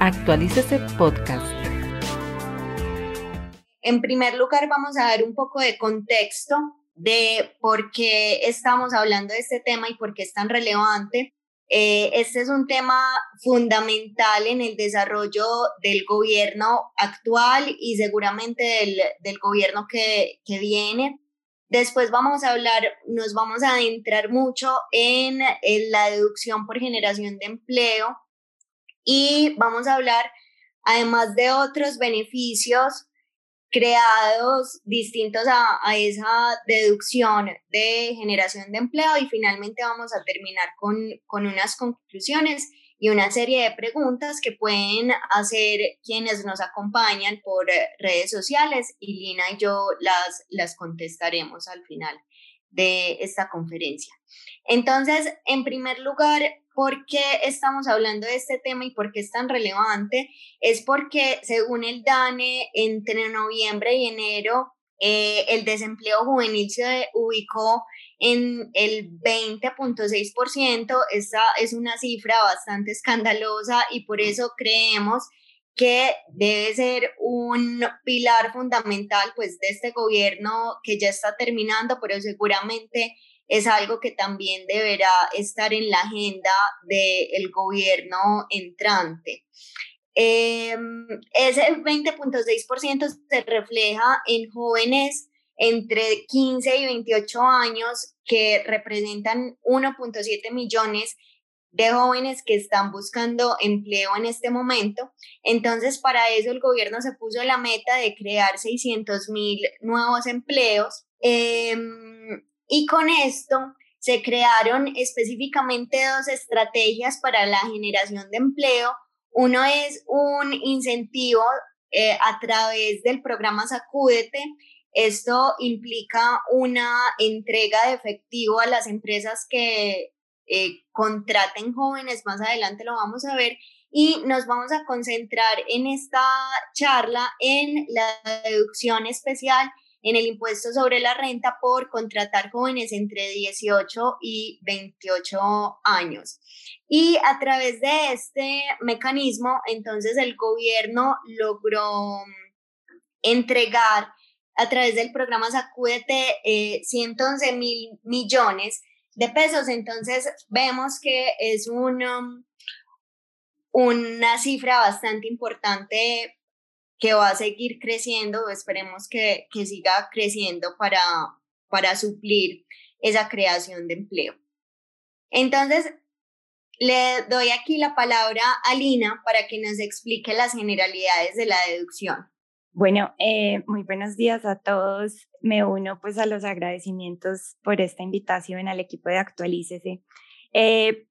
Actualícese Podcast. En primer lugar, vamos a dar un poco de contexto de por qué estamos hablando de este tema y por qué es tan relevante. Eh, este es un tema fundamental en el desarrollo del gobierno actual y seguramente del, del gobierno que, que viene. Después vamos a hablar, nos vamos a adentrar mucho en, en la deducción por generación de empleo, y vamos a hablar, además de otros beneficios creados distintos a, a, esa deducción de generación de empleo y finalmente vamos a terminar con, con unas conclusiones y una serie de preguntas que pueden hacer quienes nos acompañan por redes sociales y Lina y yo las, las contestaremos al final de esta conferencia. Entonces, en primer lugar, ¿Por qué estamos hablando de este tema y por qué es tan relevante? Es porque según el DANE, entre noviembre y enero, eh, el desempleo juvenil se ubicó en el 20.6%. Esta es una cifra bastante escandalosa y por eso creemos que debe ser un pilar fundamental pues de este gobierno que ya está terminando, pero seguramente es algo que también deberá estar en la agenda del gobierno entrante. Eh, ese 20.6% se refleja en jóvenes entre 15 y 28 años que representan 1.7 millones de jóvenes que están buscando empleo en este momento. Entonces, para eso el gobierno se puso la meta de crear 600 mil nuevos empleos. Eh, y con esto se crearon específicamente dos estrategias para la generación de empleo. Uno es un incentivo eh, a través del programa Sacúdete. Esto implica una entrega de efectivo a las empresas que eh, contraten jóvenes. Más adelante lo vamos a ver. Y nos vamos a concentrar en esta charla en la deducción especial en el impuesto sobre la renta por contratar jóvenes entre 18 y 28 años. Y a través de este mecanismo, entonces el gobierno logró entregar a través del programa Sacúdete 111 eh, mil millones de pesos. Entonces vemos que es un, una cifra bastante importante que va a seguir creciendo, esperemos que, que siga creciendo para, para suplir esa creación de empleo. Entonces, le doy aquí la palabra a Lina para que nos explique las generalidades de la deducción. Bueno, eh, muy buenos días a todos. Me uno pues a los agradecimientos por esta invitación al equipo de Actualícese. Eh,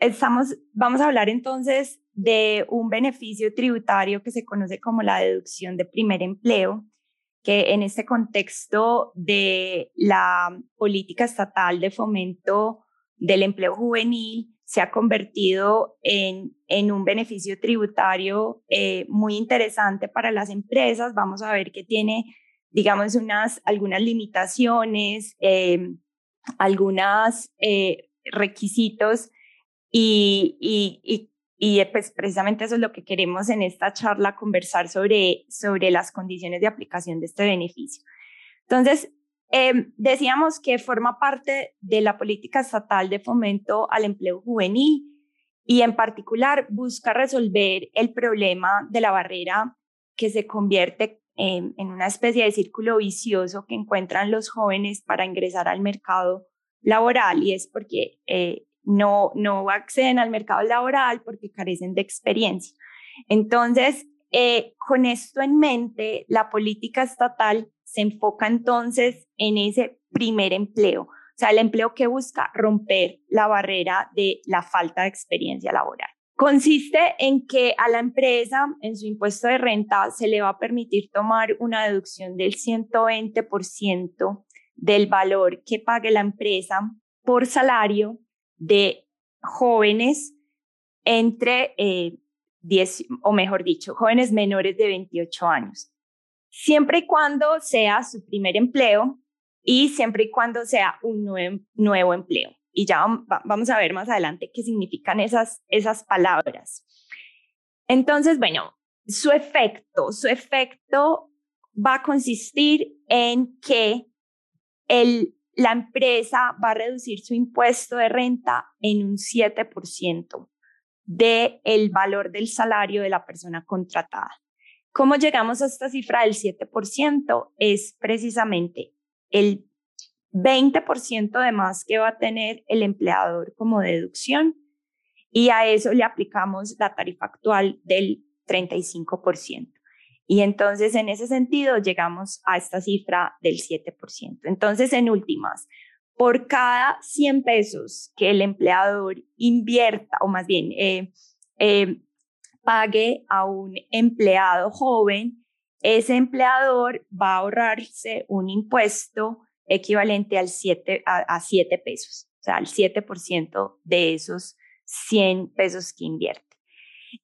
estamos, vamos a hablar entonces de un beneficio tributario que se conoce como la deducción de primer empleo, que en este contexto de la política estatal de fomento del empleo juvenil se ha convertido en, en un beneficio tributario eh, muy interesante para las empresas. Vamos a ver que tiene, digamos, unas, algunas limitaciones, eh, algunos eh, requisitos y, y, y, pues precisamente eso es lo que queremos en esta charla, conversar sobre, sobre las condiciones de aplicación de este beneficio. Entonces, em, decíamos que forma parte de la política estatal de fomento al empleo juvenil y en particular busca resolver el problema de la barrera que se convierte en, en una especie de círculo vicioso que encuentran los jóvenes para ingresar al mercado laboral y es porque eh, no, no acceden al mercado laboral porque carecen de experiencia. Entonces, eh, con esto en mente, la política estatal se enfoca entonces en ese primer empleo, o sea, el empleo que busca romper la barrera de la falta de experiencia laboral. Consiste en que a la empresa en su impuesto de renta se le va a permitir tomar una deducción del 120% del valor que pague la empresa por salario de jóvenes entre 10, eh, o mejor dicho, jóvenes menores de 28 años, siempre y cuando sea su primer empleo y siempre y cuando sea un nuevo, empleo. Y ya vamos a ver más adelante qué significan esas, esas palabras. Entonces, bueno, su efecto, su efecto va a consistir en que el, la empresa va a reducir su impuesto de renta en un 7% del el valor del salario de la persona contratada. ¿Cómo llegamos a esta cifra del 7%? Es precisamente el 20% de más que va a tener el empleador como deducción y a eso le aplicamos la tarifa actual del 35%. Y entonces, en ese sentido, llegamos a esta cifra del 7%. Entonces, en últimas, por cada 100 pesos que el empleador invierta, o más bien, eh, eh, pague a un empleado joven, ese empleador va a ahorrarse un impuesto equivalente al 7, a, 7 pesos, o sea, al 7% de esos 100 pesos que invierte.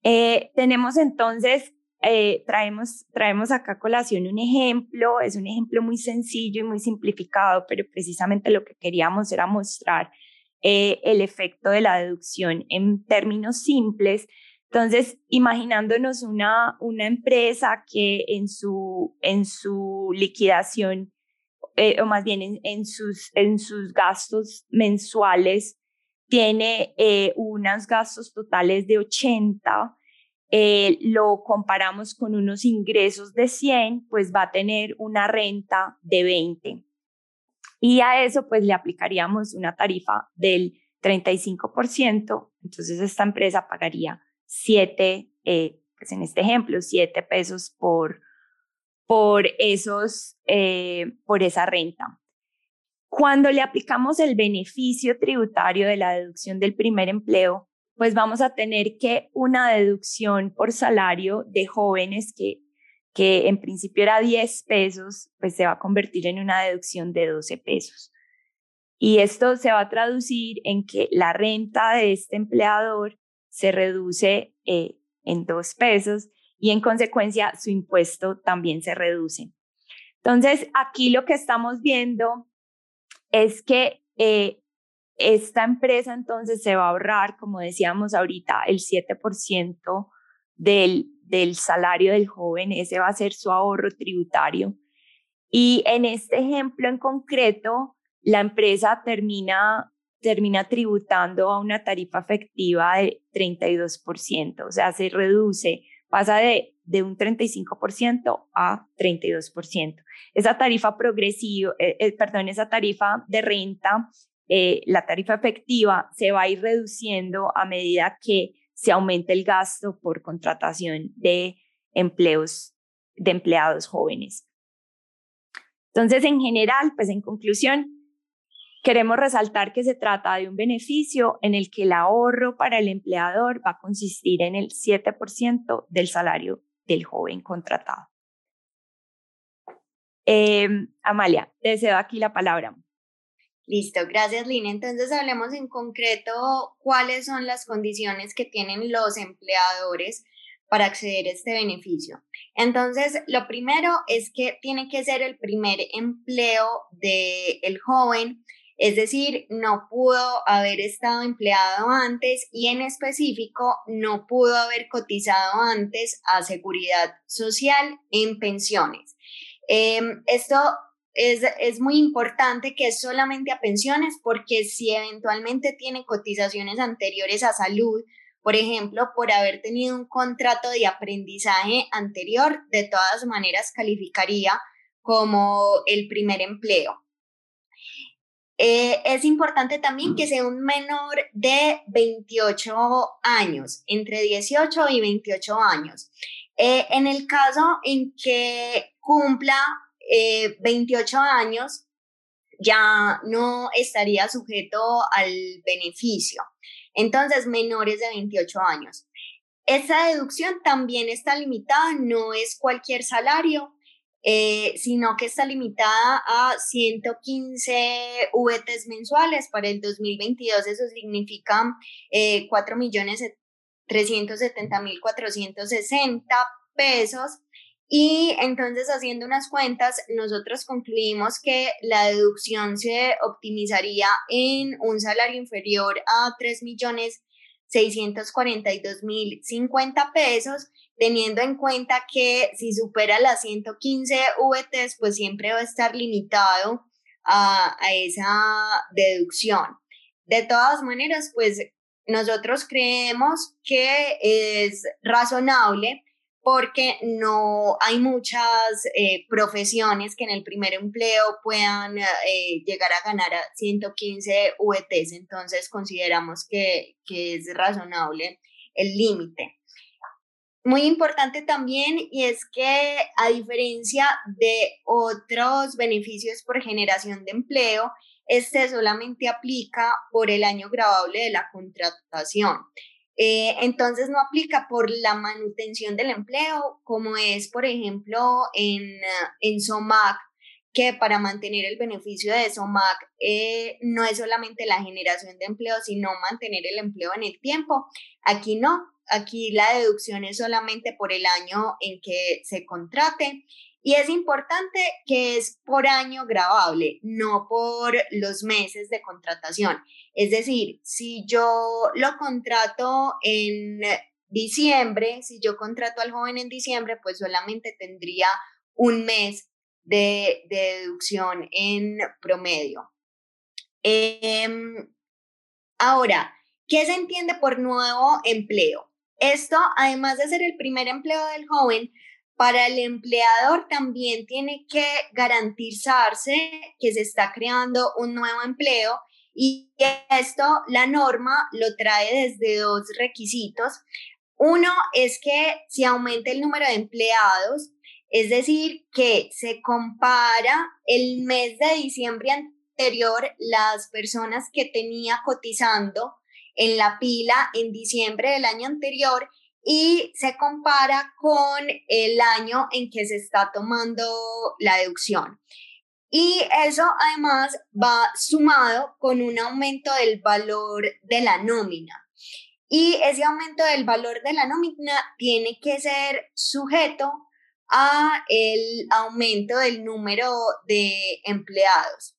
Eh, tenemos entonces, eh, traemos, traemos acá colación un ejemplo, es un ejemplo muy sencillo y muy simplificado, pero precisamente lo que queríamos era mostrar eh, el efecto de la deducción en términos simples. Entonces, imaginándonos una, una empresa que en su, en su liquidación, o más bien en, sus, en sus gastos mensuales, tiene eh, unos gastos totales de 80, eh, lo comparamos con unos ingresos de 100, pues va a tener una renta de 20. Y a eso pues le aplicaríamos una tarifa del 35%, entonces esta empresa pagaría 7, eh, pues en este ejemplo, 7 pesos por, por, esos, por esa renta. Cuando le aplicamos el beneficio tributario de la deducción del primer empleo, pues vamos a tener que una deducción por salario de jóvenes que, que en principio era 10 pesos, pues se va a convertir en una deducción de 12 pesos. Y esto se va a traducir en que la renta de este empleador se reduce eh, en 2 pesos y en consecuencia su impuesto también se reduce. Entonces, aquí lo que estamos viendo es que eh, esta empresa entonces se va a ahorrar, como decíamos ahorita, el 7% del, del salario del joven, ese va a ser su ahorro tributario. Y en este ejemplo en concreto, la empresa termina, termina tributando a una tarifa efectiva de 32%, o sea, se reduce, pasa de de un 35% a 32%. Esa tarifa progresiva, eh, eh, perdón, esa tarifa de renta, eh, la tarifa efectiva se va a ir reduciendo a medida que se aumente el gasto por contratación de empleos, de empleados jóvenes. Entonces, en general, pues en conclusión, queremos resaltar que se trata de un beneficio en el que el ahorro para el empleador va a consistir en el 7% del salario del joven contratado. Em, Amalia, te aquí la palabra. Listo, gracias Lina. Entonces hablemos en concreto cuáles son las condiciones que tienen los empleadores para acceder a este beneficio. Entonces, lo primero es que tiene que ser el primer empleo del el joven es decir, no pudo haber estado empleado antes y en específico no pudo haber cotizado antes a seguridad social en pensiones. Em, esto es, es, muy importante que es solamente a pensiones porque si eventualmente tiene cotizaciones anteriores a salud, por ejemplo, por haber tenido un contrato de aprendizaje anterior, de todas maneras calificaría como el primer empleo. Eh, es importante también que sea un menor de 28 años, entre 18 y 28 años. Eh, en el caso en que cumpla 28 eh, años, ya no estaría sujeto al beneficio. Entonces, menores de 28 añs. Esta deducción también está limitada, no es cualquier salario, eh, sino que está limitada a 115 VTs mensuales. Para el 2022 eso significa eh, 4.370.460 pesos. Y entonces haciendo unas cuentas, nosotros concluimos que la deducción se optimizaría en un salario inferior a 3 millones 642.050 pesos, teniendo en cuenta que si supera las 115 VTs, pues siempre va a estar limitado a esa deducción. De todas maneras, pues nosotros creemos que es razonable porque no hay muchas eh, profesiones que en el primer empleo puedan eh, llegar a ganar a 115 VTs, entonces consideramos que, que es razonable el límite. Muy importante también y es que a diferencia de otros beneficios por generación de empleo, este solamente aplica por el año grabable de la contratación. Eh, entonces no aplica por la manutención del empleo, como es, por ejemplo, en, en SOMAC, que para mantener el beneficio de SOMAC eh, no es solamente la generación de empleo, sino mantener el empleo en el tiempo. Aquí no, aquí la deducción es solamente por el año en que se contrate. Y es importante que es por año grabable, no por los meses de contratación. Es decir, si yo lo contrato en diciembre, si yo contrato al joven en diciembre, pues solamente tendría un mes de, deducción en promedio. Em, ahora, ¿qué se entiende por nuevo empleo? Esto, además de ser el primer empleo del joven, para el empleador también tiene que garantizarse que se está creando un nuevo empleo y esto la norma lo trae desde dos requisitos. Uno es que si aumenta el número de empleados, es decir, que se compara el mes de diciembre anterior las personas que tenía cotizando en la pila en diciembre del año anterior y se compara con el año en que se está tomando la deducción. Y eso además va sumado con un aumento del valor de la nómina. Y ese aumento del valor de la nómina tiene que ser sujeto a el aumento del número de empleados.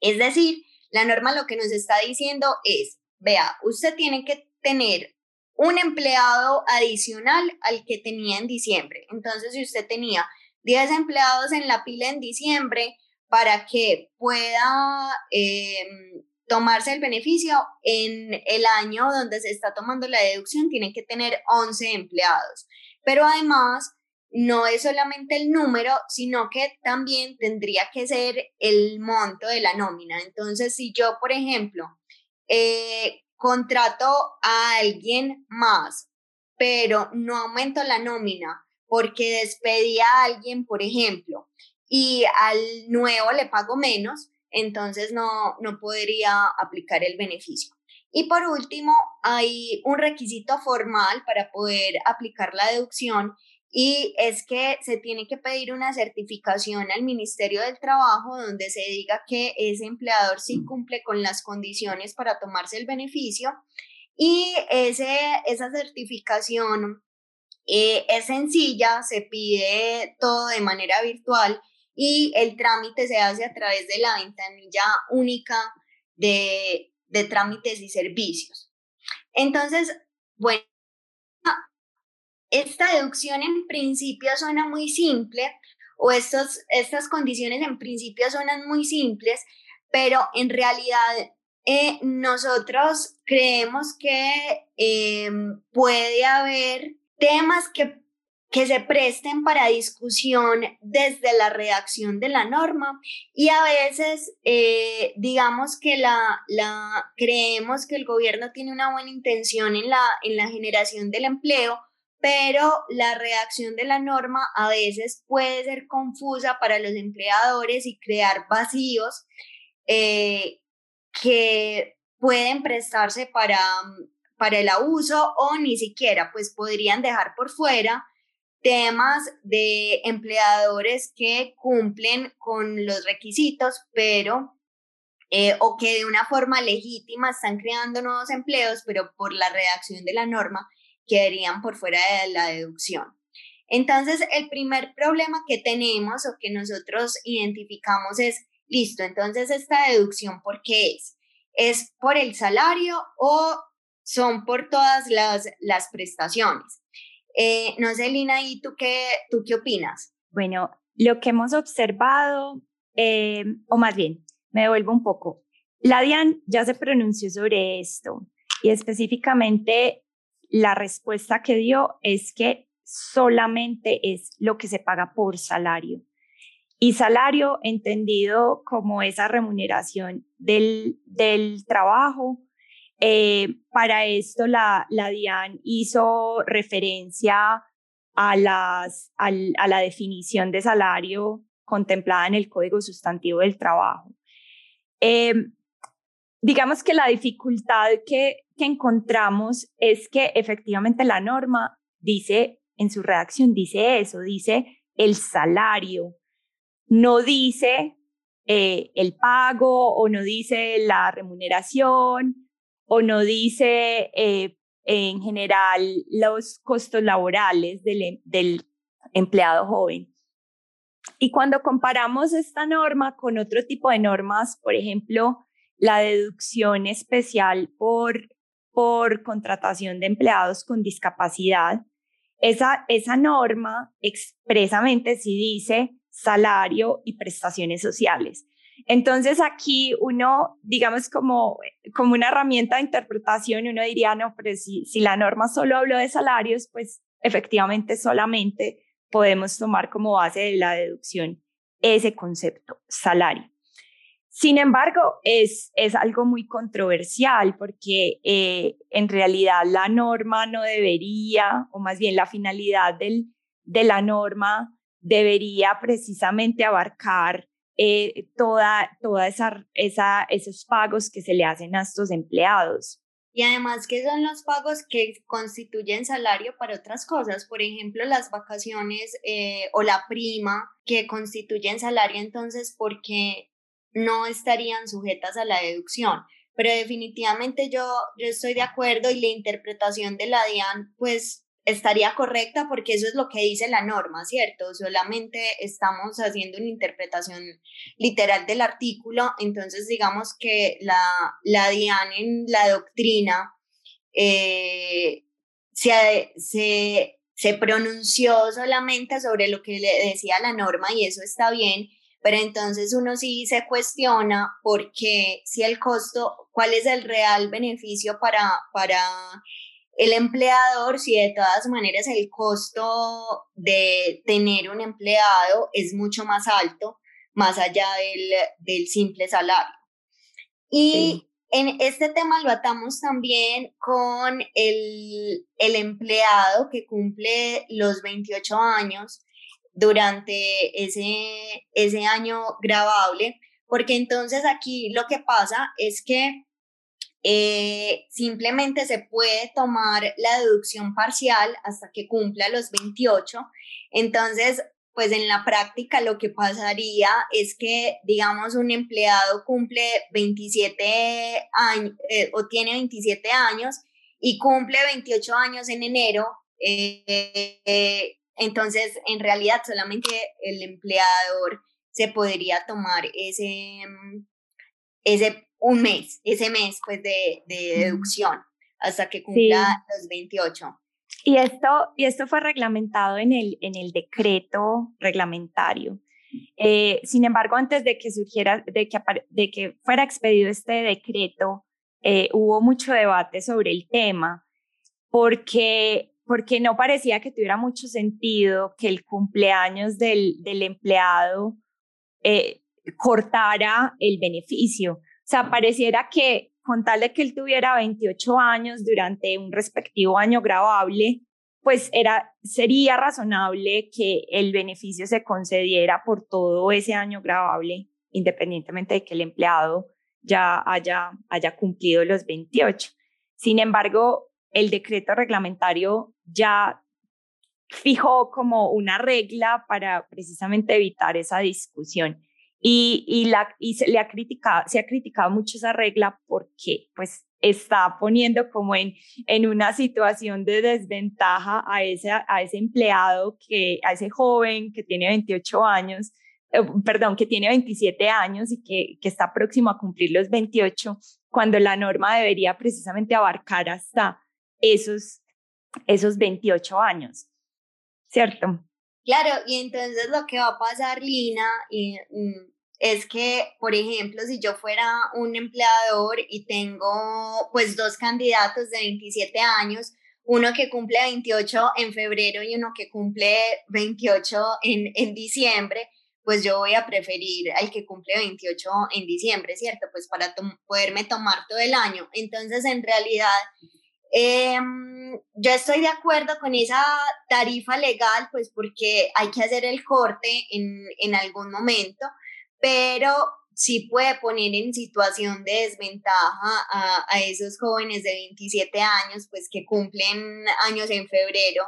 Es decir, la norma lo que nos está diciendo es, vea, usted tiene que tener un empleado adicional al que tenía en diciembre. Entonces, si usted tenía 10 empleados en la pila en diciembre, para que pueda em, tomarse el beneficio en el año donde se está tomando la deducción, tiene que tener 11 empleados. Pero además, no es solamente el número, sino que también tendría que ser el monto de la nómina. Entonces, si yo, por ejemplo, eh, contrato a alguien más, pero no aumento la nómina porque despedí a alguien, por ejemplo, y al nuevo le pago menos, entonces no, no podría aplicar el beneficio. Y por último, hay un requisito formal para poder aplicar la deducción y es que se tiene que pedir una certificación al Ministerio del Trabajo donde se diga que ese empleador sí cumple con las condiciones para tomarse el beneficio y ese, esa certificación eh, es sencilla, se pide todo de manera virtual y el trámite se hace a través de la ventanilla única de, de trámites y servicios. Entonces, bueno, esta deducción en principio suena muy simple o estos, estas condiciones en principio suenan muy simples, pero en realidad eh, nosotros creemos que em, puede haber temas que, que se presten para discusión desde la redacción de la norma y a veces eh, digamos que la, la, creemos que el gobierno tiene una buena intención en la, en la generación del empleo, pero la redacción de la norma a veces puede ser confusa para los empleadores y crear vacíos eh, que pueden prestarse para, para el abuso o ni siquiera pues podrían dejar por fuera temas de empleadores que cumplen con los requisitos, pero eh, o que de una forma legítima están creando nuevos empleos, pero por la redacción de la norma quedarían por fuera de la deducción. Entonces, el primer problema que tenemos o que nosotros identificamos es, listo, entonces esta deducción, ¿por qué es? ¿Es por el salario o son por todas las, las prestaciones. Eh, no sé, Lina, ¿y tú qué, tú qué opinas? Bueno, lo que hemos observado, eh, o más bien, me devuelvo un poco. La DIAN ya se pronunció sobre esto y específicamente la respuesta que dio es que solamente es lo que se paga por salario. Y salario entendido como esa remuneración del, del trabajo. Eh, para esto la, la DIAN hizo referencia a, las, a la definición de salario contemplada en el Código Sustantivo del Trabajo. Eh, digamos que la dificultad que, encontramos es que efectivamente la norma dice, en su redacción dice eso, dice el salario, no dice eh, el pago o no dice la remuneración o no dice eh, en general los costos laborales em, del empleado joven. Y cuando comparamos esta norma con otro tipo de normas, por ejemplo, la deducción especial por, por contratación de empleados con discapacidad, esa, esa norma expresamente sí dice salario y prestaciones sociales. Entonces aquí uno, digamos, como, como una herramienta de interpretación, uno diría, no, pero si, si la norma solo habló de salarios, pues efectivamente solamente podemos tomar como base de la deducción ese concepto, salario. Sin embargo, es, es algo muy controversial porque eh, en realidad la norma no debería, o más bien la finalidad del, de la norma debería precisamente abarcar eh, toda, toda esa, esos pagos que se le hacen a estos empleados. Y además que son los pagos que constituyen salario para otras cosas, por ejemplo, las vacaciones eh, o la prima que constituyen salario entonces porque no estarían sujetas a la deducción. Pero definitivamente yo, yo estoy de acuerdo y la interpretación de la DIAN pues estaría correcta porque eso es lo que dice la norma, ¿cierto? Solamente estamos haciendo una interpretación literal del artículo, entonces digamos que la, la DIAN en la doctrina eh, se, se, se pronunció solamente sobre lo que le decía la norma y eso está bien, pero entonces uno sí se cuestiona porque si el costo, cuál es el real beneficio para, para el empleador, si de todas maneras el costo de tener un empleado es mucho más alto, más allá del, del simple salario. Y en este tema lo atamos también con el, el empleado que cumple los 28 años durante ese, ese año grabable, porque entonces aquí lo que pasa es que eh, simplemente se puede tomar la deducción parcial hasta que cumpla los 28. Entonces, pues en la práctica lo que pasaría es que, digamos, un empleado cumple 27 años eh, o tiene 27 años y cumple 28 años en enero. Eh, entonces, en realidad, solamente el empleador se podría tomar ese, ese un mes, ese mes pues de, de deducción hasta que cumpla los 28. Y esto, y esto fue reglamentado en el, en el decreto reglamentario. Eh, sin embargo, antes de que surgiera, de que, de que fuera expedido este decreto, eh, hubo mucho debate sobre el tema, porque, porque no parecía que tuviera mucho sentido que el cumpleaños del, empleado eh, cortara el beneficio. O sea, pareciera que con tal de que él tuviera 28 años durante un respectivo año grabable, pues era, sería razonable que el beneficio se concediera por todo ese año grabable, independientemente de que el empleado ya haya, haya cumplido los 28. Sin embargo, el decreto reglamentario ya fijó como una regla para precisamente evitar esa discusión. Y, y, la, y se, le ha criticado, se ha criticado mucho esa regla porque pues está poniendo como en, en una situación de desventaja a ese, a ese empleado, que, a ese joven que tiene 28 años, eh, perdón, que tiene 27 años y que, que está próximo a cumplir los 28 cuando la norma debería precisamente abarcar hasta esos, esos 28 años, ¿cierto? Claro, y entonces lo que va a pasar, Lina, mm, es que, por ejemplo, si yo fuera un empleador y tengo pues dos candidatos de 27 años, uno que cumple 28 en febrero y uno que cumple 28 en, en diciembre, pues yo voy a preferir al que cumple 28 en diciembre, ¿cierto? Pues para poderme tomar todo el año. Entonces, en realidad, em, yo estoy de acuerdo con esa tarifa legal, pues porque hay que hacer el corte en, en algún momento, pero sí puede poner en situación de desventaja a, a, esos jóvenes de 27 años, pues que cumplen años en febrero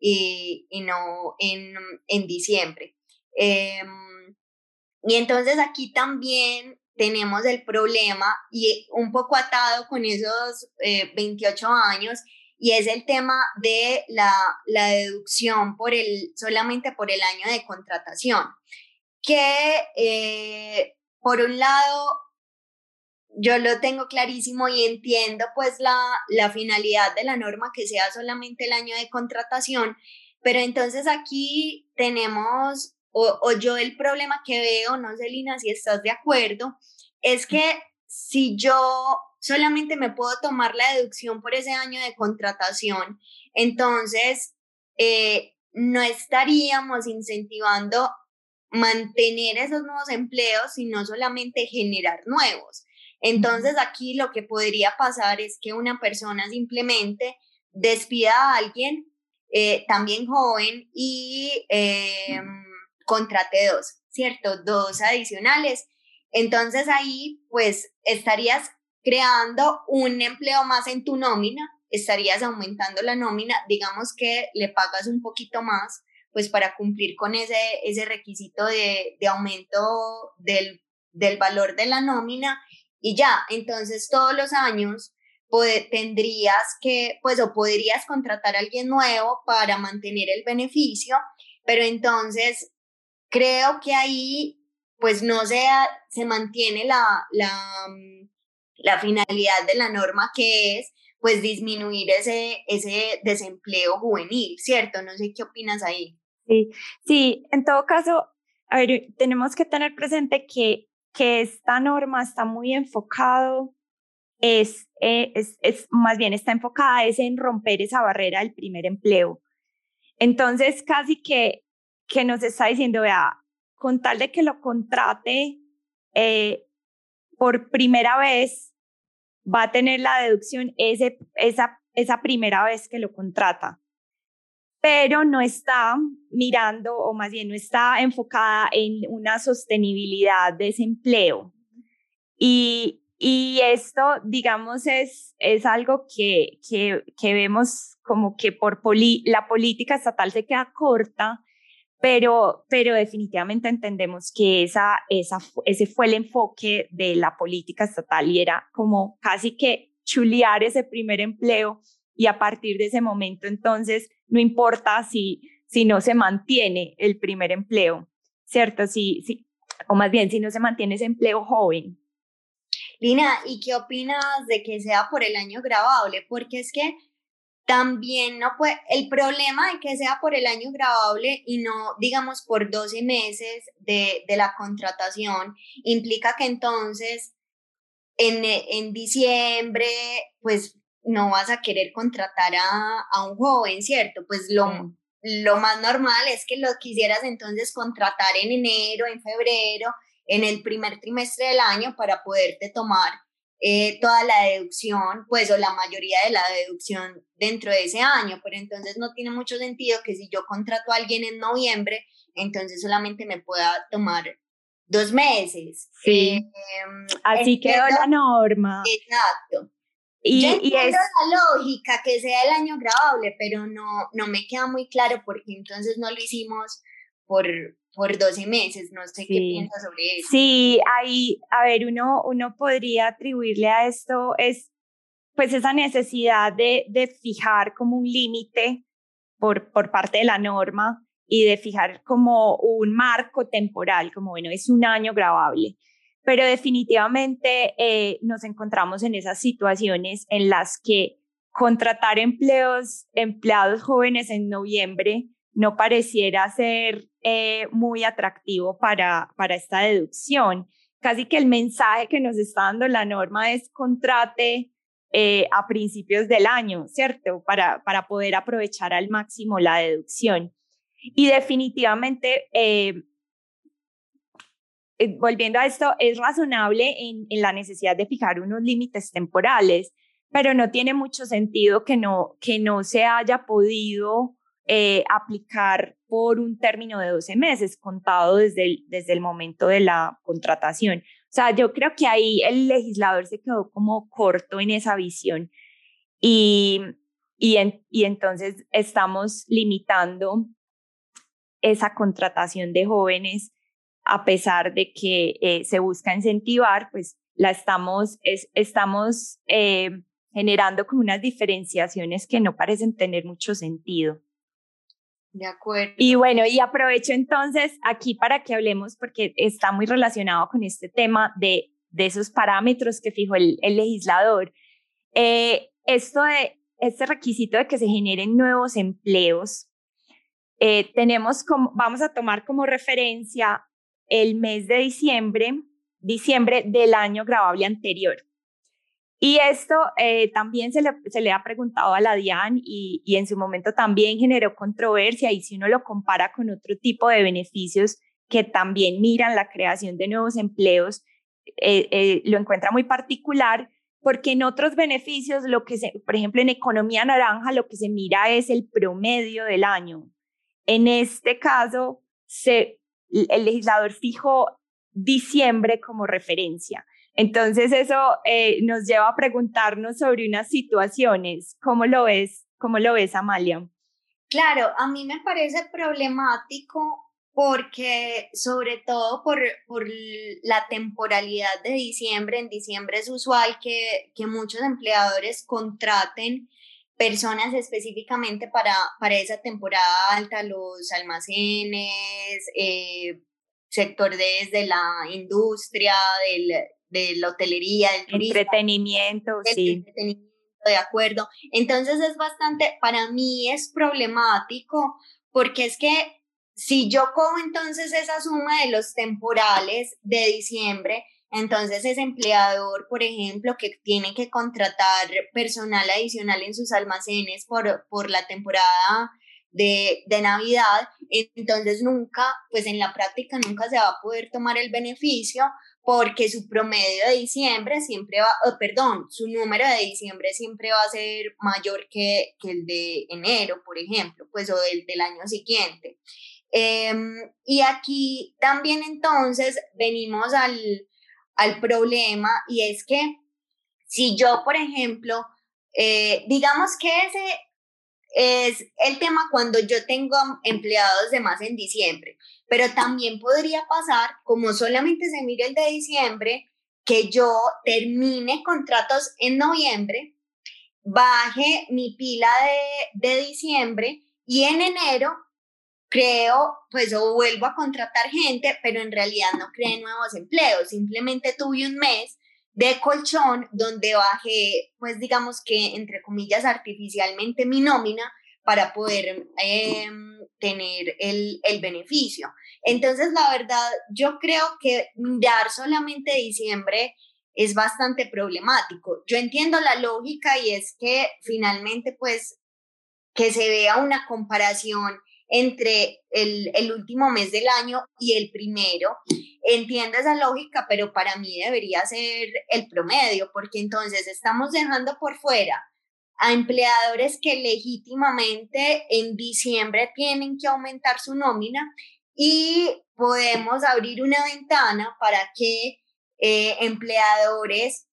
y, y no en, en diciembre. Em, y entonces aquí también tenemos el problema y un poco atado con esos 28 eh, años y es el tema de la, la deducción por el, solamente por el año de contratación. Que eh, por un lado yo lo tengo clarísimo y entiendo pues la, la finalidad de la norma que sea solamente el año de contratación, pero entonces aquí tenemos, o, o yo el problema que veo, no sé Lina si estás de acuerdo, es que si yo solamente me puedo tomar la deducción por ese año de contratación, entonces eh, no estaríamos incentivando mantener esos nuevos empleos, y no solamente generar nuevos. Entonces aquí lo que podría pasar es que una persona simplemente despida a alguien eh, también joven y eh, contrate dos, ¿cierto? Dos adicionales. Entonces ahí pues estarías creando un empleo más en tu nómina, estarías aumentando la nómina, digamos que le pagas un poquito más pues para cumplir con ese, ese requisito de, de aumento del, del, valor de la nómina y ya, entonces todos los años tendrías que, pues o podrías contratar a alguien nuevo para mantener el beneficio, pero entonces creo que ahí pues no sea, se mantiene la, la, la finalidad de la norma que es pues disminuir ese, ese desempleo juvenil, ¿cierto? No sé qué opinas ahí. Sí, sí, en todo caso, a ver, tenemos que tener presente que, que esta norma está muy enfocado, es, eh, es, es, más bien está enfocada es en romper esa barrera del primer empleo. Entonces, casi que, que nos está diciendo, vea, con tal de que lo contrate eh, por primera vez, va a tener la deducción ese, esa, esa primera vez que lo contrata pero no está mirando, o más bien no está enfocada en una sostenibilidad de ese empleo. Y, y esto, digamos, es, es algo que, que, que vemos como que por la política estatal se queda corta, pero, pero definitivamente entendemos que esa, ese fue el enfoque de la política estatal y era como casi que chulear ese primer empleo y a partir de ese momento entonces no importa si, si no se mantiene el primer empleo, ¿cierto? Si, si, o más bien si no se mantiene ese empleo joven. Lina, ¿y qué opinas de que sea por el año grabable? Porque es que también no puede, el problema de que sea por el año grabable y no, digamos, por 12 meses de, de la contratación, implica que entonces en, en diciembre, pues no vas a querer contratar a, a un joven, ¿cierto? Pues lo, lo más normal es que lo quisieras entonces contratar en enero, en febrero, en el primer trimestre del año para poderte tomar eh, toda la deducción, pues o la mayoría de la deducción dentro de ese año, pero entonces no tiene mucho sentido que si yo contrato a alguien en noviembre, entonces solamente me pueda tomar dos meses. Sí. Em, Así quedó la norma. Exacto. Y, es la lógica que sea el año grabable, pero no, no me queda muy claro porque entonces no lo hicimos por, por 12 meses. No sé qué piensas sobre eso. Sí, ahí, a ver, uno, uno podría atribuirle a esto es pues esa necesidad de, de fijar como un límite por, por parte de la norma y de fijar como un marco temporal, como bueno, es un año grabable. pero definitivamente eh, nos encontramos en esas situaciones en las que contratar empleos, empleados jóvenes en noviembre no pareciera ser eh, muy atractivo para, para esta deducción. Casi que el mensaje que nos está dando la norma es contrate eh, a principios del año, ¿cierto? Para, para poder aprovechar al máximo la deducción. Y definitivamente, eh, volviendo a esto, es razonable en, en, la necesidad de fijar unos límites temporales, pero no tiene mucho sentido que no, que no se haya podido eh, aplicar por un término de 12 meses, contado desde el, desde el momento de la contratación. O sea, yo creo que ahí el legislador se quedó como corto en esa visión y, y, entonces estamos limitando esa contratación de jóvenes a pesar de que eh, se busca incentivar, pues la estamos, es, estamos eh, generando como unas diferenciaciones que no parecen tener mucho sentido. De acuerdo. Y bueno, y aprovecho entonces aquí para que hablemos, porque está muy relacionado con este tema de, de esos parámetros que fijó el, legislador. Eh, esto de este requisito de que se generen nuevos empleos, eh, tenemos como, vamos a tomar como referencia el mes de diciembre, diciembre del año grabable anterior. Y esto eh, también se le, se le, ha preguntado a la DIAN y, y, en su momento también generó controversia y si uno lo compara con otro tipo de beneficios que también miran la creación de nuevos empleos, eh, eh, lo encuentra muy particular porque en otros beneficios, lo que se, por ejemplo, en economía naranja, lo que se mira es el promedio del año. En este caso, se, el legislador fijó diciembre como referencia. Entonces eso eh, nos lleva a preguntarnos sobre unas situaciones. ¿Cómo lo ves? ¿Cómo lo ves, Amalia? Claro, a mí me parece problemático porque sobre todo por, por la temporalidad de diciembre, en diciembre es usual que, que muchos empleadores contraten personas específicamente para, para esa temporada alta, los almacenes, eh, sector desde la industria, del, de la hotelería, del turismo. Entretenimiento, sí. Entretenimiento, de acuerdo. Entonces es bastante, para mí es problemático porque es que si yo cojo entonces esa suma de los temporales de diciembre, entonces ese empleador, por ejemplo, que tiene que contratar personal adicional en sus almacenes por, por la temporada de, de, Navidad, entonces nunca, pues en la práctica nunca se va a poder tomar el beneficio porque su promedio de diciembre siempre va, oh, perdón, su número de diciembre siempre va a ser mayor que, que el de enero, por ejemplo, pues o el del año siguiente. Em, y aquí también entonces venimos al, al problema y es que si yo, por ejemplo, eh, digamos que ese es el tema cuando yo tengo empleados de más en diciembre. Pero también podría pasar, como solamente se mire el de diciembre, que yo termine contratos en noviembre, baje mi pila de, de diciembre y en enero creo, pues o vuelvo a contratar gente, pero en realidad no creé nuevos empleos, simplemente tuve un mes de colchón donde bajé, pues digamos que entre comillas artificialmente mi nómina para poder em, tener el, el, beneficio. Entonces, la verdad, yo creo que mirar solamente diciembre es bastante problemático. Yo entiendo la lógica y es que finalmente, pues, que se vea una comparación entre el, el, último mes del año y el primero. Entiendo esa lógica, pero para mí debería ser el promedio, porque entonces estamos dejando por fuera a empleadores que legítimamente en diciembre tienen que aumentar su nómina y podemos abrir una ventana para que eh, empleadores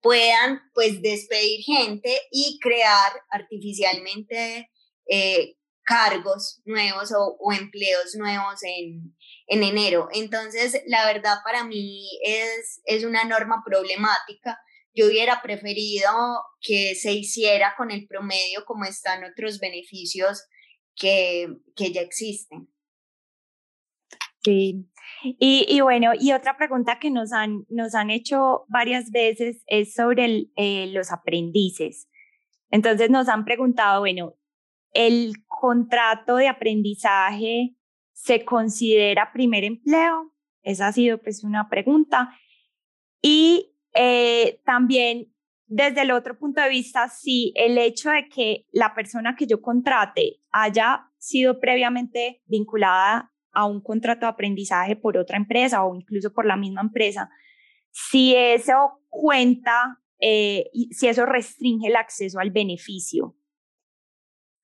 puedan pues despedir gente y crear artificialmente eh, cargos nuevos o, empleos nuevos en, en, enero. Entonces, la verdad para mí es, es una norma problemática yo hubiera preferido que se hiciera con el promedio como están otros beneficios que, que ya existen. Sí. Y, bueno, y otra pregunta que nos han, nos han hecho varias veces es sobre eh, los aprendices. Entonces nos han preguntado, bueno, ¿el contrato de aprendizaje se considera primer empleo? Esa ha sido pues una pregunta. Y eh, también desde el otro punto de vista, si el hecho de que la persona que yo contrate haya sido previamente vinculada a un contrato de aprendizaje por otra empresa o incluso por la misma empresa, si eso cuenta, eh, si eso restringe el acceso al beneficio.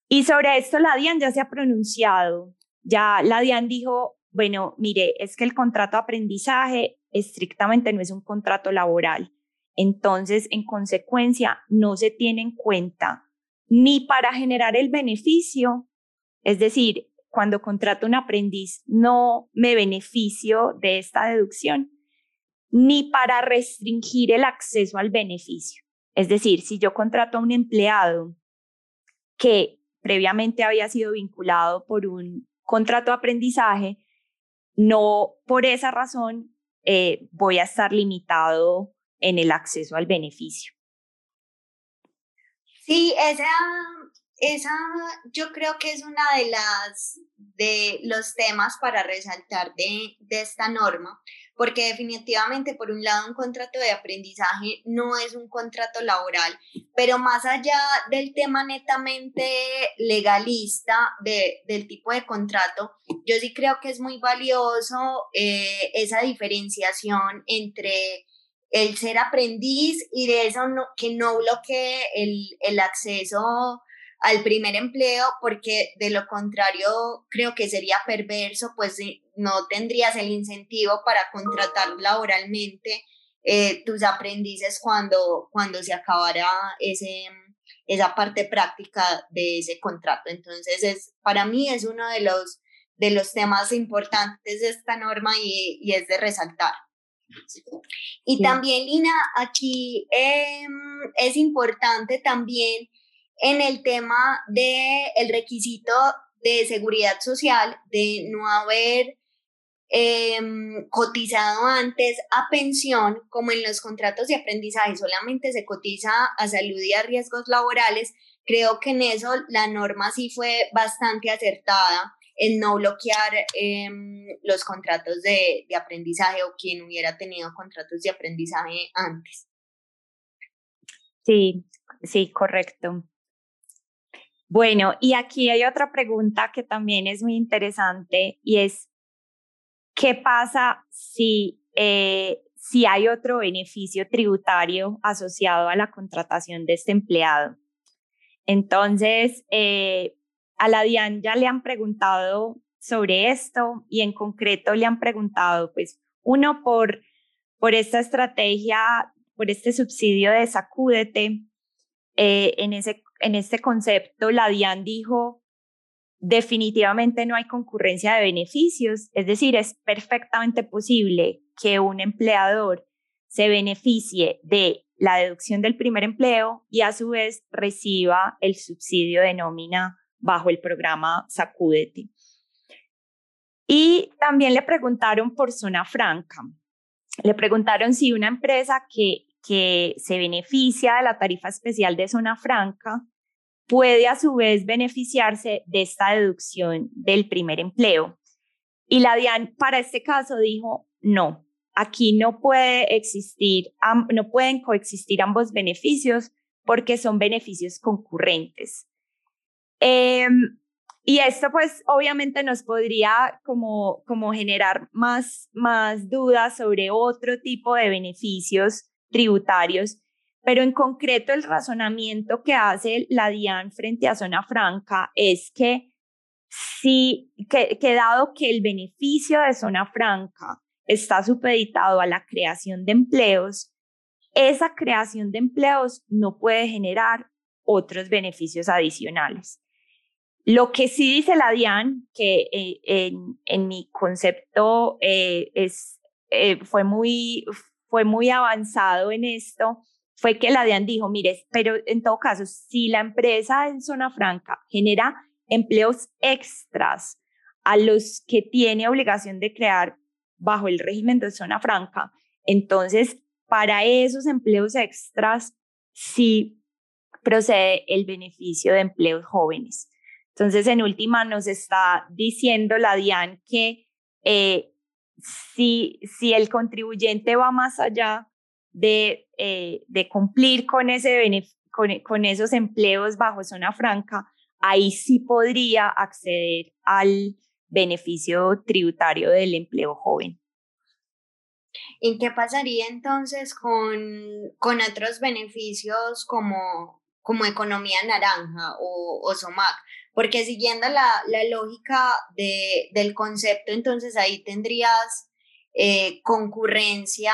Y sobre esto la DIAN ya se ha pronunciado. Ya la DIAN dijo, bueno, mire, es que el contrato de aprendizaje estrictamente no es un contrato laboral. Entonces, en consecuencia, no se tiene en cuenta ni para generar el beneficio, es decir, cuando contrato un aprendiz no me beneficio de esta deducción, ni para restringir el acceso al beneficio. Es decir, si yo contrato a un empleado que previamente había sido vinculado por un contrato de aprendizaje, no por esa razón eh, voy a estar limitado en el acceso al beneficio. Sí, esa esa yo creo que es una de las de los temas para resaltar de, de, esta norma, porque definitivamente por un lado un contrato de aprendizaje no es un contrato laboral, pero más allá del tema netamente legalista de, del tipo de contrato, yo sí creo que es muy valioso eh, esa diferenciación entre el ser aprendiz y de eso que no bloquee el, el acceso al primer empleo, porque de lo contrario creo que sería perverso, pues no tendrías el incentivo para contratar laboralmente eh, tus aprendices cuando, cuando se acabara ese, esa parte práctica de ese contrato. Entonces, es, para mí es uno de los, de los temas importantes de esta norma y, y es de resaltar. Y también, Lina, aquí em, es importante también en el tema del el requisito de seguridad social, de no haber em, cotizado antes a pensión, como en los contratos de aprendizaje solamente se cotiza a salud y a riesgos laborales, creo que en eso la norma sí fue bastante acertada en no bloquear em, los contratos de, de aprendizaje o quien hubiera tenido contratos de aprendizaje antes. Sí, sí, correcto. Bueno, y aquí hay otra pregunta que también es muy interesante y es, ¿qué pasa si, eh, si hay otro beneficio tributario asociado a la contratación de este empleado? Entonces, eh, a la DIAN ya le han preguntado sobre esto y en concreto le han preguntado, pues, uno por, por esta estrategia, por este subsidio de Sacúdete, eh, en ese en este concepto, la DIAN dijo, definitivamente no hay concurrencia de beneficios, es decir, es perfectamente posible que un empleador se beneficie de la deducción del primer empleo y a su vez reciba el subsidio de nómina bajo el programa Sacúdete. Y también le preguntaron por zona franca. Le preguntaron si una empresa que que se beneficia de la tarifa especial de zona franca puede a su vez beneficiarse de esta deducción del primer empleo. Y la DIAN para este caso dijo, no, aquí no puede existir, no pueden coexistir ambos beneficios porque son beneficios concurrentes. Em, y esto pues obviamente nos podría como, como generar más, más dudas sobre otro tipo de beneficios tributarios, pero en concreto el razonamiento que hace la DIAN frente a zona franca es que si, que, que dado que el beneficio de zona franca está supeditado a la creación de empleos, esa creación de empleos no puede generar otros beneficios adicionales. Lo que sí dice la DIAN, que eh, en, en, mi concepto eh, es, eh, fue, muy, fue muy avanzado en esto fue que la DIAN dijo, mire, pero en todo caso, si la empresa en zona franca genera empleos extras a los que tiene obligación de crear bajo el régimen de zona franca. Entonces, para esos empleos extras, sí procede el beneficio de empleos jóvenes. Entonces, en última, nos está diciendo la DIAN que eh, si, si el contribuyente va más allá de, eh, de cumplir con, ese con, con esos empleos bajo zona franca, ahí sí podría acceder al beneficio tributario del empleo joven. ¿Y qué pasaría entonces con, con otros beneficios como, como economía naranja o, o SOMAC? Porque siguiendo la, la lógica de, del concepto, entonces ahí tendrías eh, concurrencia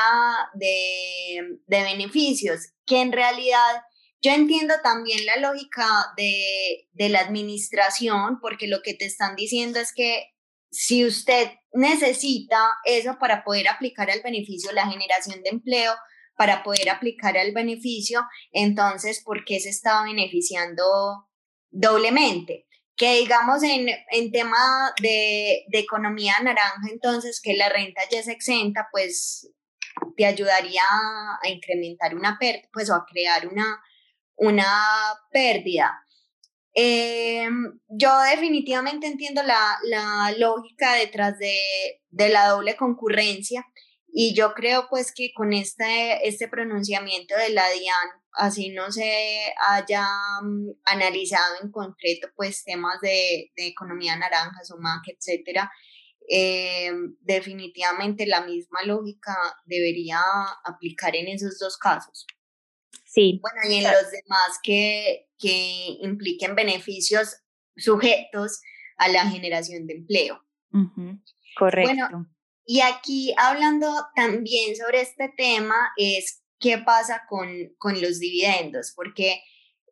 de, de beneficios, que en realidad yo entiendo también la lógica de, de, la administración, porque lo que te están diciendo es que si usted necesita eso para poder aplicar al beneficio, la generación de empleo, para poder aplicar al beneficio, entonces, ¿por qué se está beneficiando doblemente? Que digamos en, en tema de, de, economía naranja, entonces que la renta ya es exenta, pues te ayudaría a incrementar una pérdida, pues o a crear una, una pérdida. Eh, yo definitivamente entiendo la, la lógica detrás de, de, la doble concurrencia y yo creo pues que con este, este pronunciamiento de la DIAN, así no se haya mm, analizado en concreto pues temas de, de economía naranja, SOMAC, etcétera, eh, definitivamente la misma lógica debería aplicar en esos dos casos. Sí. Bueno, y en los demás que, que impliquen beneficios sujetos a la generación de empleo. Correcto. Bueno, y aquí hablando también sobre este tema es qué pasa con, con los dividendos, porque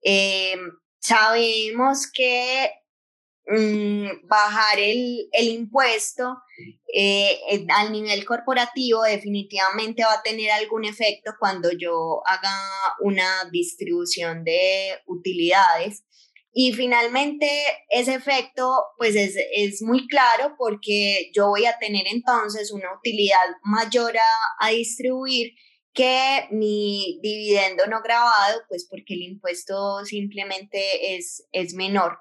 eh, sabemos que Mm, bajar el, el impuesto eh, al nivel corporativo definitivamente va a tener algún efecto cuando yo haga una distribución de utilidades. Y finalmente ese efecto pues es, es muy claro porque yo voy a tener entonces una utilidad mayor a, a distribuir que mi dividendo no grabado, pues porque el impuesto simplemente es, es menor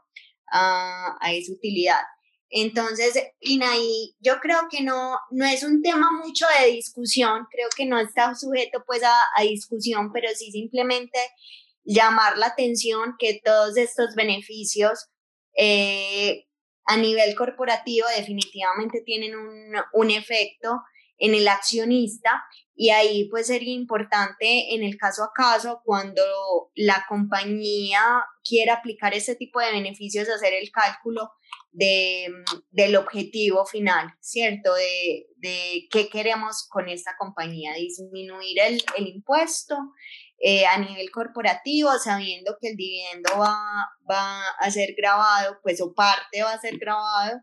a, esa utilidad. Entonces, Inaí, yo creo que no, no es un tema mucho de discusión, creo que no está sujeto pues a, a discusión, pero sí simplemente llamar la atención que todos estos beneficios eh, a nivel corporativo definitivamente tienen un, un efecto en el accionista y ahí pues sería importante en el caso a caso cuando la compañía quiera aplicar ese tipo de beneficios hacer el cálculo de, del objetivo final, ¿cierto? De, de, qué queremos con esta compañía, disminuir el, el impuesto eh, a nivel corporativo, sabiendo que el dividendo va, va a ser grabado, pues o parte va a ser grabado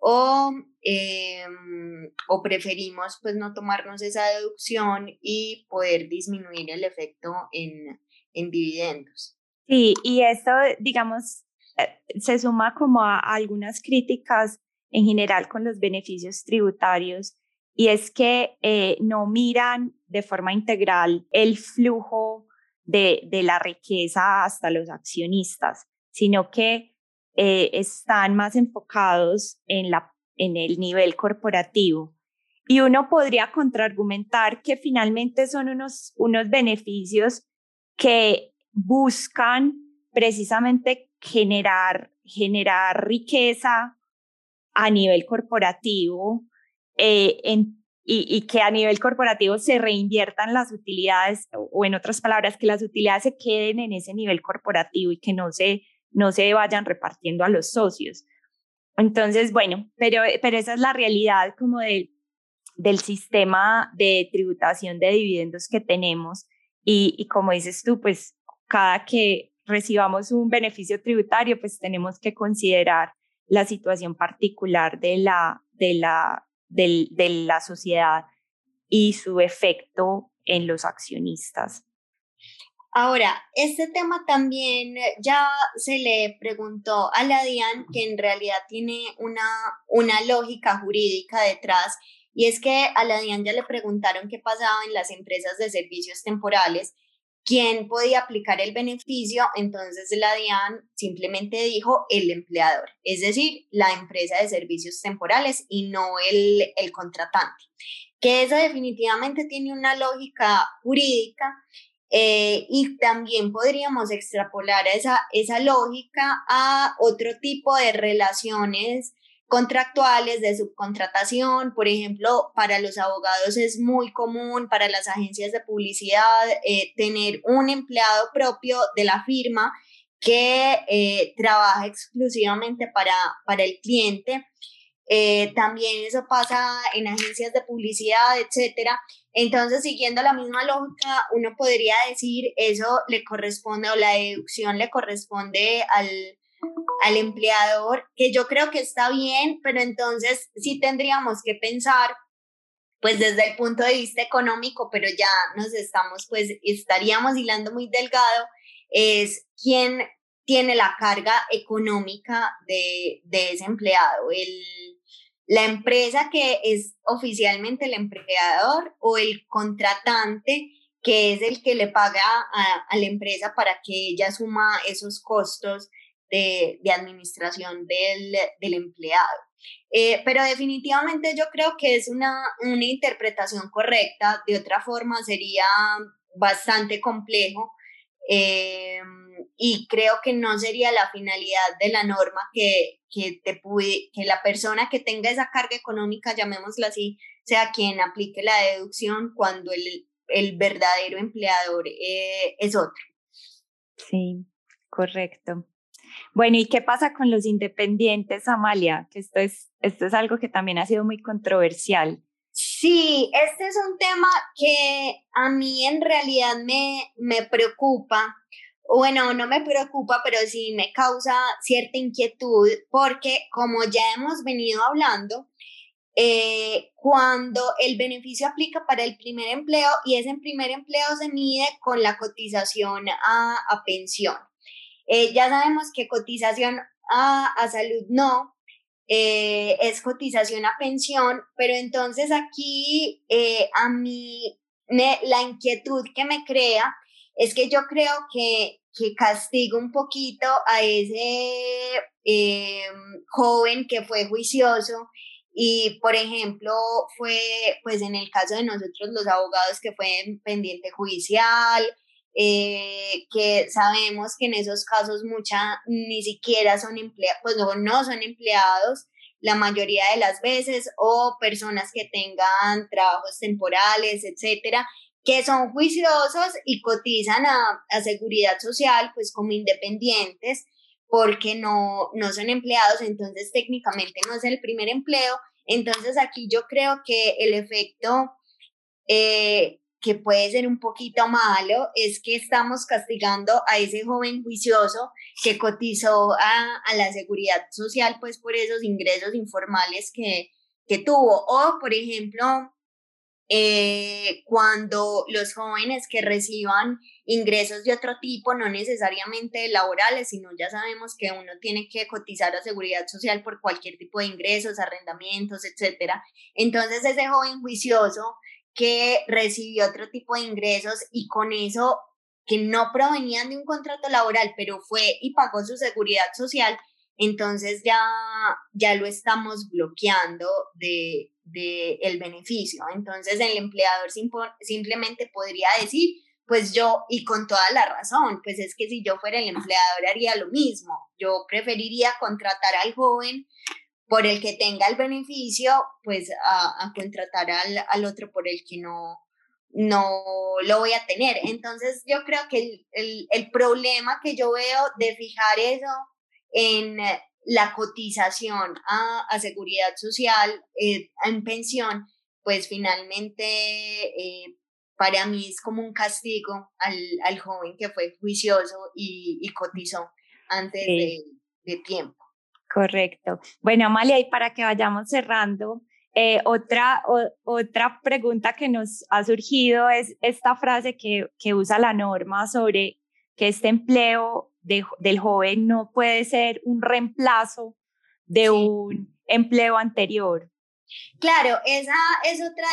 o, em, o preferimos pues no tomarnos esa deducción y poder disminuir el efecto en, en dividendos. Sí, y esto, digamos, eh, se suma como a, algunas críticas en general con los beneficios tributarios y es que eh, no miran de forma integral el flujo de, de la riqueza hasta los accionistas, sino que eh, están más enfocados en, la, en el nivel corporativo. Y uno podría contraargumentar que finalmente son unos, unos beneficios que buscan precisamente generar, generar riqueza a nivel corporativo eh, en, y, y, que a nivel corporativo se reinviertan las utilidades o en otras palabras que las utilidades se queden en ese nivel corporativo y que no se no se vayan repartiendo a los socios. Entonces, bueno, pero, pero esa es la realidad como de, del sistema de tributación de dividendos que tenemos. Y, y como dices tú, pues cada que recibamos un beneficio tributario, pues tenemos que considerar la situación particular de la, de la, de, de la sociedad y su efecto en los accionistas. Ahora, este tema también ya se le preguntó a la DIAN, que en realidad tiene una, una lógica jurídica detrás, y es que a la DIAN ya le preguntaron qué pasaba en las empresas de servicios temporales, quién podía aplicar el beneficio, entonces la DIAN simplemente dijo el empleador, es decir, la empresa de servicios temporales y no el, el contratante, que eso definitivamente tiene una lógica jurídica eh, y también podríamos extrapolar esa, esa lógica a otro tipo de relaciones contractuales de subcontratación. Por ejemplo, para los abogados es muy común, para las agencias de publicidad, eh, tener un empleado propio de la firma que eh, trabaja exclusivamente para, para el cliente. también eso pasa en agencias de publicidad, etcétera. Entonces, siguiendo la misma lógica, uno podría decir eso le corresponde o la deducción le corresponde al, al empleador, que yo creo que está bien, pero entonces sí tendríamos que pensar, pues desde el punto de vista económico, pero ya nos estamos, pues estaríamos hilando muy delgado, es quién tiene la carga económica de, de ese empleado, el la empresa que es oficialmente el empleador o el contratante que es el que le paga a, la empresa para que ella suma esos costos de, administración del, empleado. Eh, pero definitivamente yo creo que es una, una interpretación correcta, de otra forma sería bastante complejo eh, y creo que no sería la finalidad de la norma que, que, te que la persona que tenga esa carga económica, llamémosla así, sea quien aplique la deducción cuando el, el verdadero empleador eh, es otro. Sí, correcto. Bueno, ¿y qué pasa con los independientes, Amalia? Que esto es, esto es algo que también ha sido muy controversial. Sí, este es un tema que a mí en realidad me, me preocupa. Bueno, no me preocupa, pero sí me causa cierta inquietud porque como ya hemos venido hablando, eh, cuando el beneficio aplica para el primer empleo y ese primer empleo se mide con la cotización a, a pensión. Eh, ya sabemos que cotización a, a salud no, eh, es cotización a pensión, pero entonces aquí eh, a mí la inquietud que me crea es que yo creo que, que castigo un poquito a ese joven que fue juicioso y, por ejemplo, fue, pues en el caso de nosotros los abogados que fue en pendiente judicial, eh, que sabemos que en esos casos mucha ni siquiera son empleados, pues no, no son empleados la mayoría de las veces o personas que tengan trabajos temporales, etcétera, que son juiciosos y cotizan a, a seguridad social pues como independientes porque no, no son empleados, entonces técnicamente no es el primer empleo. Entonces aquí yo creo que el efecto eh, que puede ser un poquito malo es que estamos castigando a ese joven juicioso que cotizó a, a la seguridad social pues por esos ingresos informales que, que tuvo. O, por ejemplo, eh, cuando los jóvenes que reciban ingresos de otro tipo, no necesariamente laborales, sino ya sabemos que uno tiene que cotizar a seguridad social por cualquier tipo de ingresos, arrendamientos, etcétera. Entonces ese joven juicioso que recibió otro tipo de ingresos y con eso que no provenían de un contrato laboral, pero fue y pagó su seguridad social, entonces ya, ya lo estamos bloqueando de, de el beneficio. Entonces el empleador simplemente podría decir, pues yo, y con toda la razón, pues es que si yo fuera el empleador haría lo mismo. Yo preferiría contratar al joven por el que tenga el beneficio, pues a, contratar al, al, otro por el que no, no lo voy a tener. Entonces yo creo que el, el, el problema que yo veo de fijar eso en la cotización a, a seguridad social, eh, en pensión, pues finalmente eh, para mí es como un castigo al, al joven que fue juicioso y, y cotizó antes de, de tiempo. Correcto. Bueno, Amalia, y para que vayamos cerrando, Eh, otra, otra pregunta que nos ha surgido es esta frase que, que usa la norma sobre que este empleo del joven no puede ser un reemplazo de un empleo anterior. Claro, esa es otra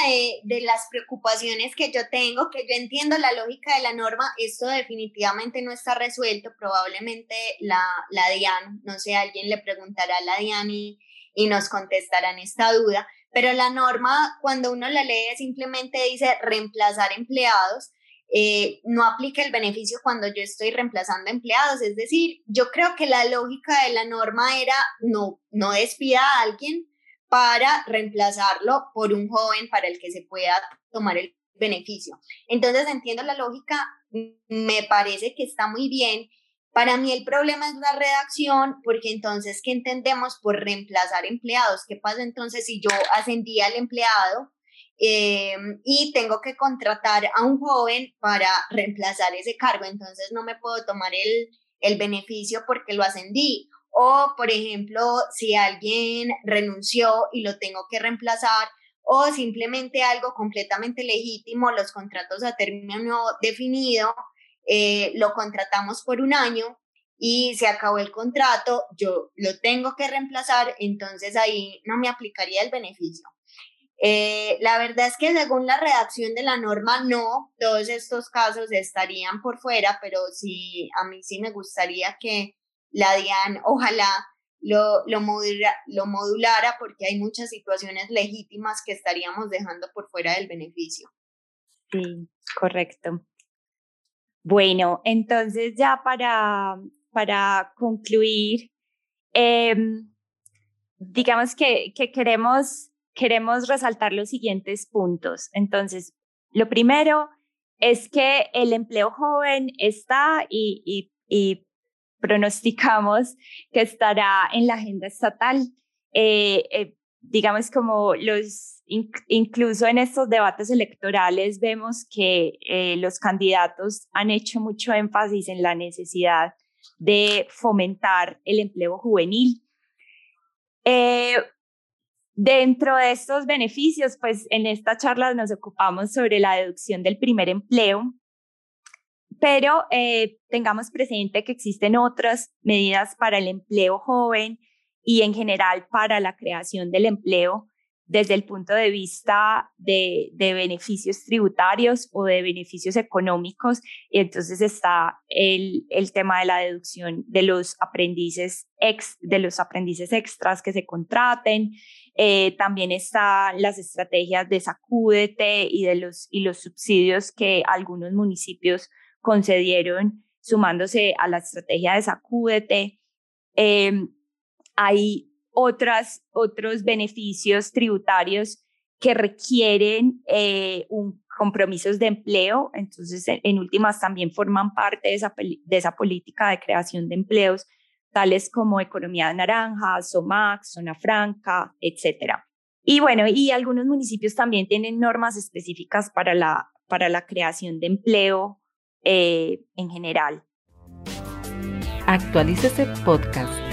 de, las preocupaciones que yo tengo, que yo entiendo la lógica de la norma, esto definitivamente no está resuelto, probablemente la, la DIAN, no sé, alguien le preguntará a la DIAN y, y nos contestarán esta duda, pero la norma cuando uno la lee simplemente dice reemplazar empleados, eh, no aplica el beneficio cuando yo estoy reemplazando empleados. Es decir, yo creo que la lógica de la norma era no, no despida a alguien para reemplazarlo por un joven para el que se pueda tomar el beneficio. Entonces entiendo la lógica, me parece que está muy bien. Para mí el problema es la redacción, porque entonces, ¿qué entendemos por reemplazar empleados? ¿Qué pasa entonces si yo ascendí al empleado eh, y tengo que contratar a un joven para reemplazar ese cargo, entonces no me puedo tomar el, el beneficio porque lo ascendí. O, por ejemplo, si alguien renunció y lo tengo que reemplazar, o simplemente algo completamente legítimo, los contratos a término definido, eh, lo contratamos por un año y se acabó el contrato, yo lo tengo que reemplazar, entonces ahí no me aplicaría el beneficio. Eh, la verdad es que según la redacción de la norma, no, todos estos casos estarían por fuera, pero sí, a mí sí me gustaría que la DIAN, ojalá lo, lo, lo modulara, porque hay muchas situaciones legítimas que estaríamos dejando por fuera del beneficio. Sí, correcto. Bueno, entonces ya para, para concluir, em, digamos que, que queremos queremos resaltar los siguientes puntos. Entonces, lo primero es que el empleo joven está y, pronosticamos que estará en la agenda estatal. Eh, eh, digamos como los, incluso en estos debates electorales vemos que eh, los candidatos han hecho mucho énfasis en la necesidad de fomentar el empleo juvenil. Dentro de estos beneficios, pues en esta charla nos ocupamos sobre la deducción del primer empleo, pero eh, tengamos presente que existen otras medidas para el empleo joven y en general para la creación del empleo desde el punto de vista de, beneficios tributarios o de beneficios económicos. Entonces está el, el tema de la deducción de los aprendices ex, de los aprendices extras que se contraten. Eh, también están las estrategias de sacúdete y de los, y los subsidios que algunos municipios concedieron sumándose a la estrategia de sacúdete. Eh, hay otras, otros beneficios tributarios que requieren eh, compromisos de empleo, entonces en, últimas también forman parte de esa, de esa política de creación de empleos, tales como economía naranja, SOMAC, zona franca, etcétera. Y bueno, y algunos municipios también tienen normas específicas para la, para la creación de empleo eh, en general. Actualice ese podcast